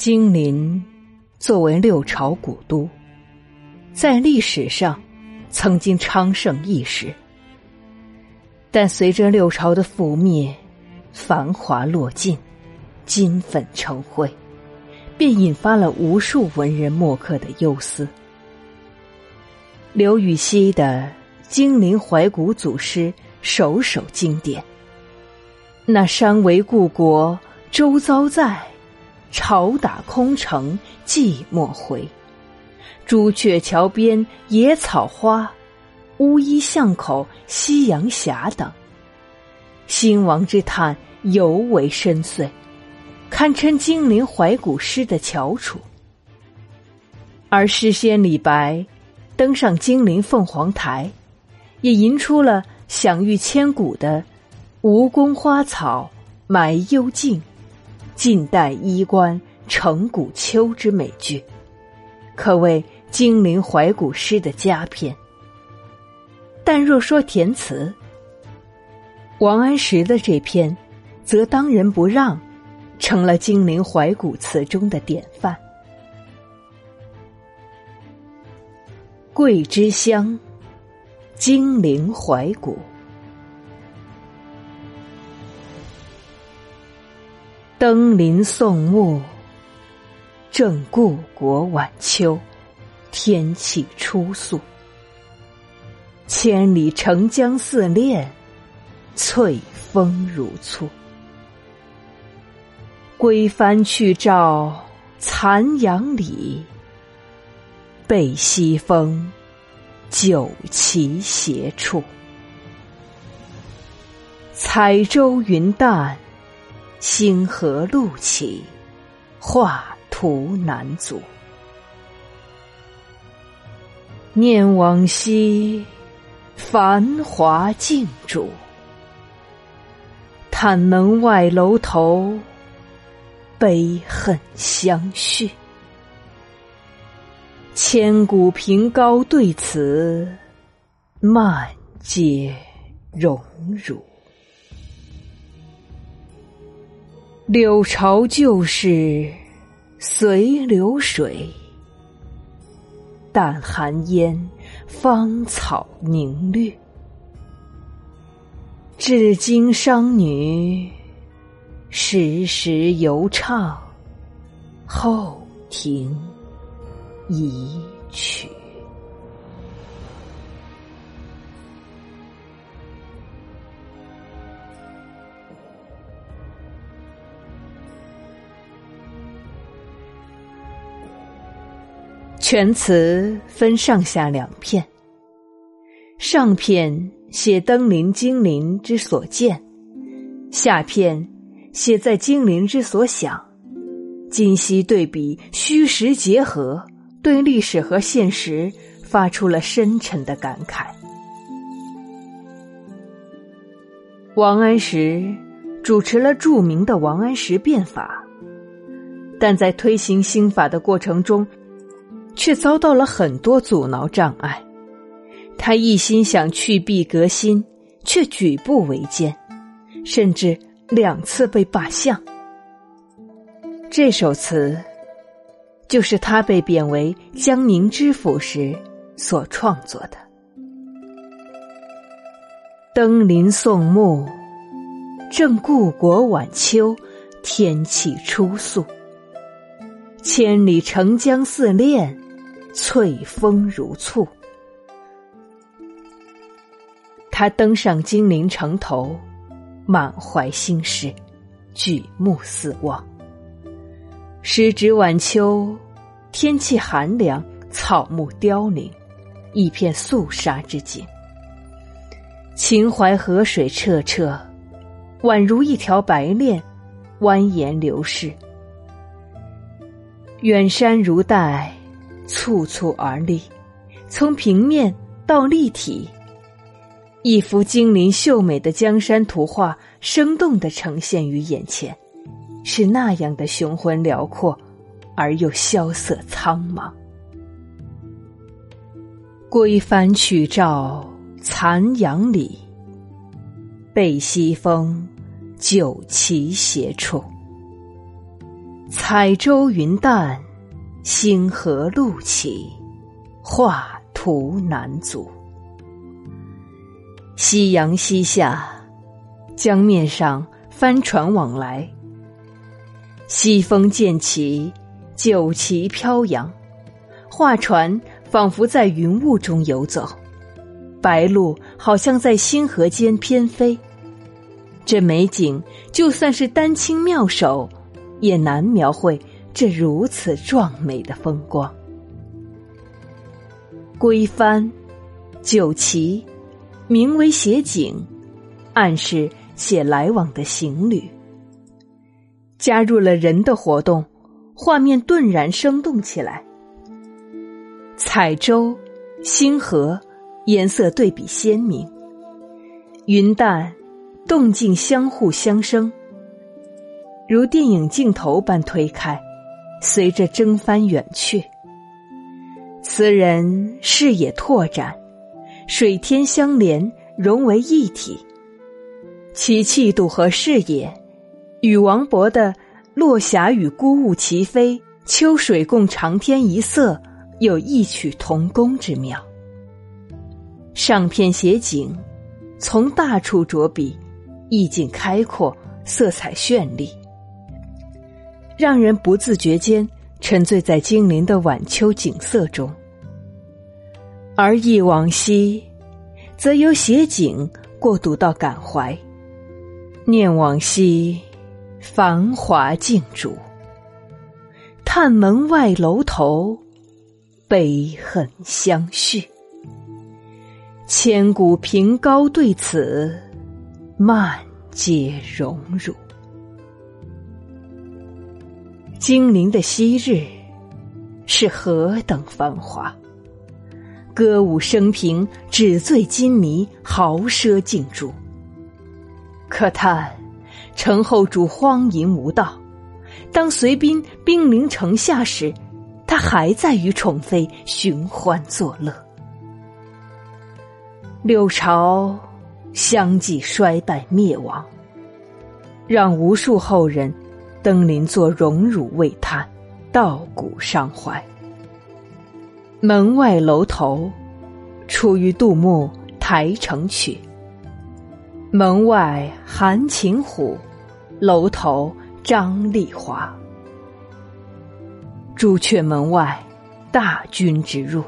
金陵作为六朝古都，在历史上曾经昌盛一时，但随着六朝的覆灭，繁华落尽，金粉成灰，便引发了无数文人墨客的忧思。刘禹锡的《金陵怀古组诗》首首经典：“那山为故国，周遭在。”朝打空城寂寞回，朱雀桥边野草花，乌衣巷口夕阳斜等。兴亡之叹尤为深邃，堪称金陵怀古诗的翘楚。而诗仙李白登上金陵凤凰台，也吟出了享誉千古的“吴宫花草埋幽径”。晋代衣冠成古丘之美句，可谓金陵怀古诗的佳篇。但若说填词，王安石的这篇，则当仁不让，成了金陵怀古词中的典范。桂枝香，金陵怀古。登临送目，正故国晚秋，天气初肃。千里澄江似练，翠峰如簇。归帆去照残阳里，背西风，酒旗斜矗。彩舟云淡。星河路起，画图难阻。念往昔，繁华竞逐。叹门外楼头，悲恨相续。千古凭高对此，漫皆荣辱。柳巢旧事随流水，淡寒烟，芳草凝绿。至今商女时时犹唱后庭遗曲。全词分上下两片，上片写登临金陵之所见，下片写在金陵之所想，今昔对比，虚实结合，对历史和现实发出了深沉的感慨。王安石主持了著名的王安石变法，但在推行新法的过程中。却遭到了很多阻挠障碍，他一心想去弊革新，却举步维艰，甚至两次被罢相。这首词，就是他被贬为江宁知府时所创作的。登临送目，正故国晚秋，天气初肃。千里澄江似练，翠峰如簇。他登上金陵城头，满怀心事，举目四望。时值晚秋，天气寒凉，草木凋零，一片肃杀之景。秦淮河水澈澈，宛如一条白练，蜿蜒流逝。远山如黛，簇簇而立，从平面到立体，一幅精灵秀美的江山图画，生动的呈现于眼前，是那样的雄浑辽阔，而又萧瑟苍茫。归帆去照残阳里，背西风，酒旗斜矗。彩舟云淡，星河路起，画图难足。夕阳西下，江面上帆船往来。西风渐起，酒旗飘扬，画船仿佛在云雾中游走，白鹭好像在星河间翩飞。这美景，就算是丹青妙手，也难描绘这如此壮美的风光。归帆，酒旗。名为写景，暗示写来往的行旅。加入了人的活动，画面顿然生动起来。彩舟、星河，颜色对比鲜明；云淡，动静相互相生，如电影镜头般推开，随着征帆远去。词人视野拓展。水天相连，融为一体。其气度和视野，与王勃的“落霞与孤鹜齐飞，秋水共长天一色”有异曲同工之妙。上片写景，从大处着笔，意境开阔，色彩绚丽，让人不自觉间沉醉在精灵的晚秋景色中。而忆往昔，则由写景过渡到感怀；念往昔，繁华竞逐；叹门外楼头，悲恨相续。千古凭高对此，漫皆荣辱。金陵的昔日，是何等繁华！歌舞升平，纸醉金迷，豪奢竞逐。可叹陈后主荒淫无道，当隋兵兵临城下时，他还在与宠妃寻欢作乐。六朝相继衰败灭亡，让无数后人登临作荣辱未叹，道骨伤怀。门外楼头，出于杜牧《台城曲》。门外韩擒虎，楼头张丽华。朱雀门外，大军直入，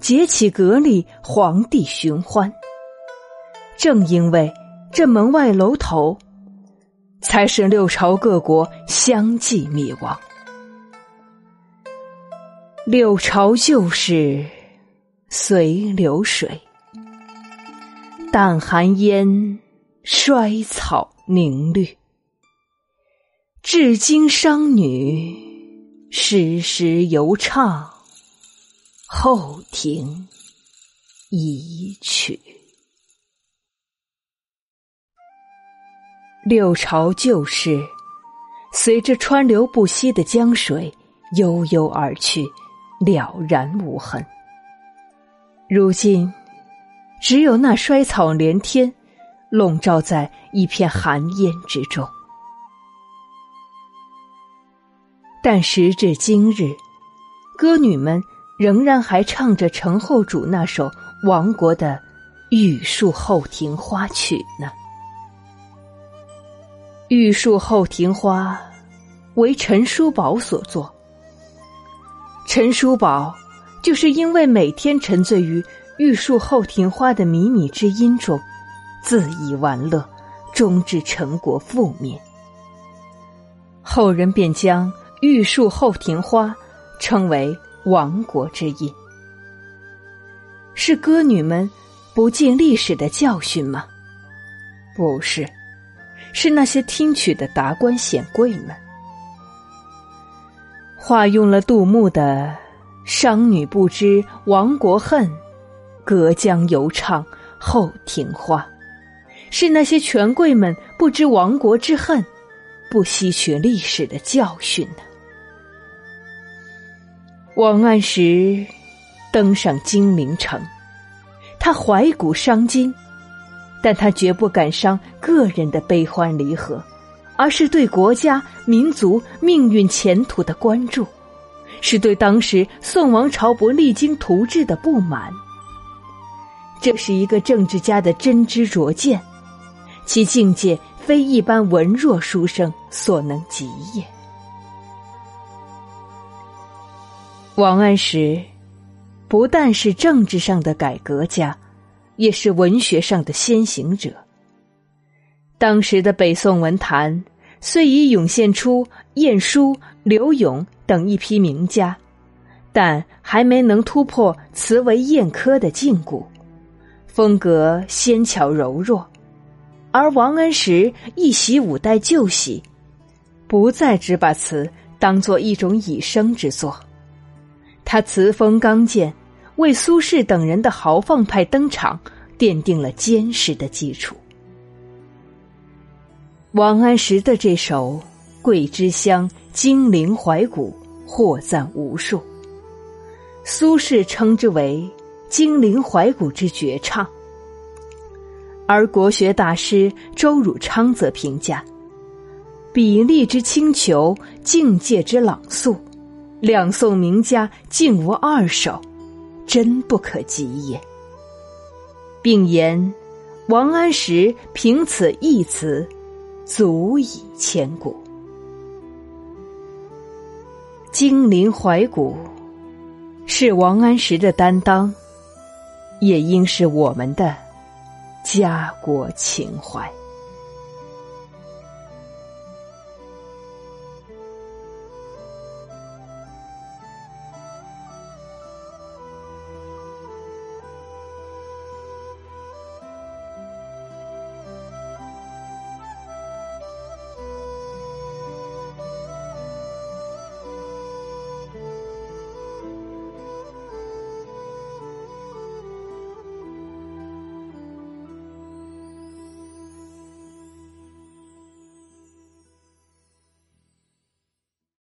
结起格力，皇帝寻欢。正因为这门外楼头，才使六朝各国相继灭亡。六朝旧事随流水，淡寒烟，衰草凝绿。至今商女时时犹唱《后庭遗曲》。六朝旧事，随着川流不息的江水悠悠而去。了然无痕。如今，只有那衰草连天，笼罩在一片寒烟之中。但时至今日，歌女们仍然还唱着陈后主那首亡国的《玉树后庭花曲》呢。《玉树后庭花》为陈叔宝所作。陈叔宝，就是因为每天沉醉于玉树后庭花的靡靡之音中，自以玩乐，终致陈国覆灭。后人便将玉树后庭花称为亡国之音。是歌女们不尽历史的教训吗？不是，是那些听曲的达官显贵们。化用了杜牧的“商女不知亡国恨，隔江犹唱后庭花”，是那些权贵们不知亡国之恨，不吸取历史的教训呢？王安石登上金陵城，他怀古伤今，但他绝不感伤个人的悲欢离合，而是对国家、民族命运前途的关注，是对当时宋王朝不励精图治的不满。这是一个政治家的真知灼见，其境界非一般文弱书生所能及也。王安石不但是政治上的改革家，也是文学上的先行者。当时的北宋文坛虽已涌现出晏殊、柳永等一批名家，但还没能突破词为砚刻的禁锢。风格纤巧柔弱，而王安石一袭五代旧习，不再只把词当做一种以生之作。他词风刚健，为苏轼等人的豪放派登场奠定了坚实的基础。王安石的这首《桂枝香》金陵怀古获赞无数，苏轼称之为。金陵怀古之绝唱，而国学大师周汝昌则评价：比例之清遒，境界之朗肃，两宋名家竟无二手，真不可及也。并言王安石凭此一词，足以千古。金陵怀古是王安石的担当。也应是我们的家国情怀。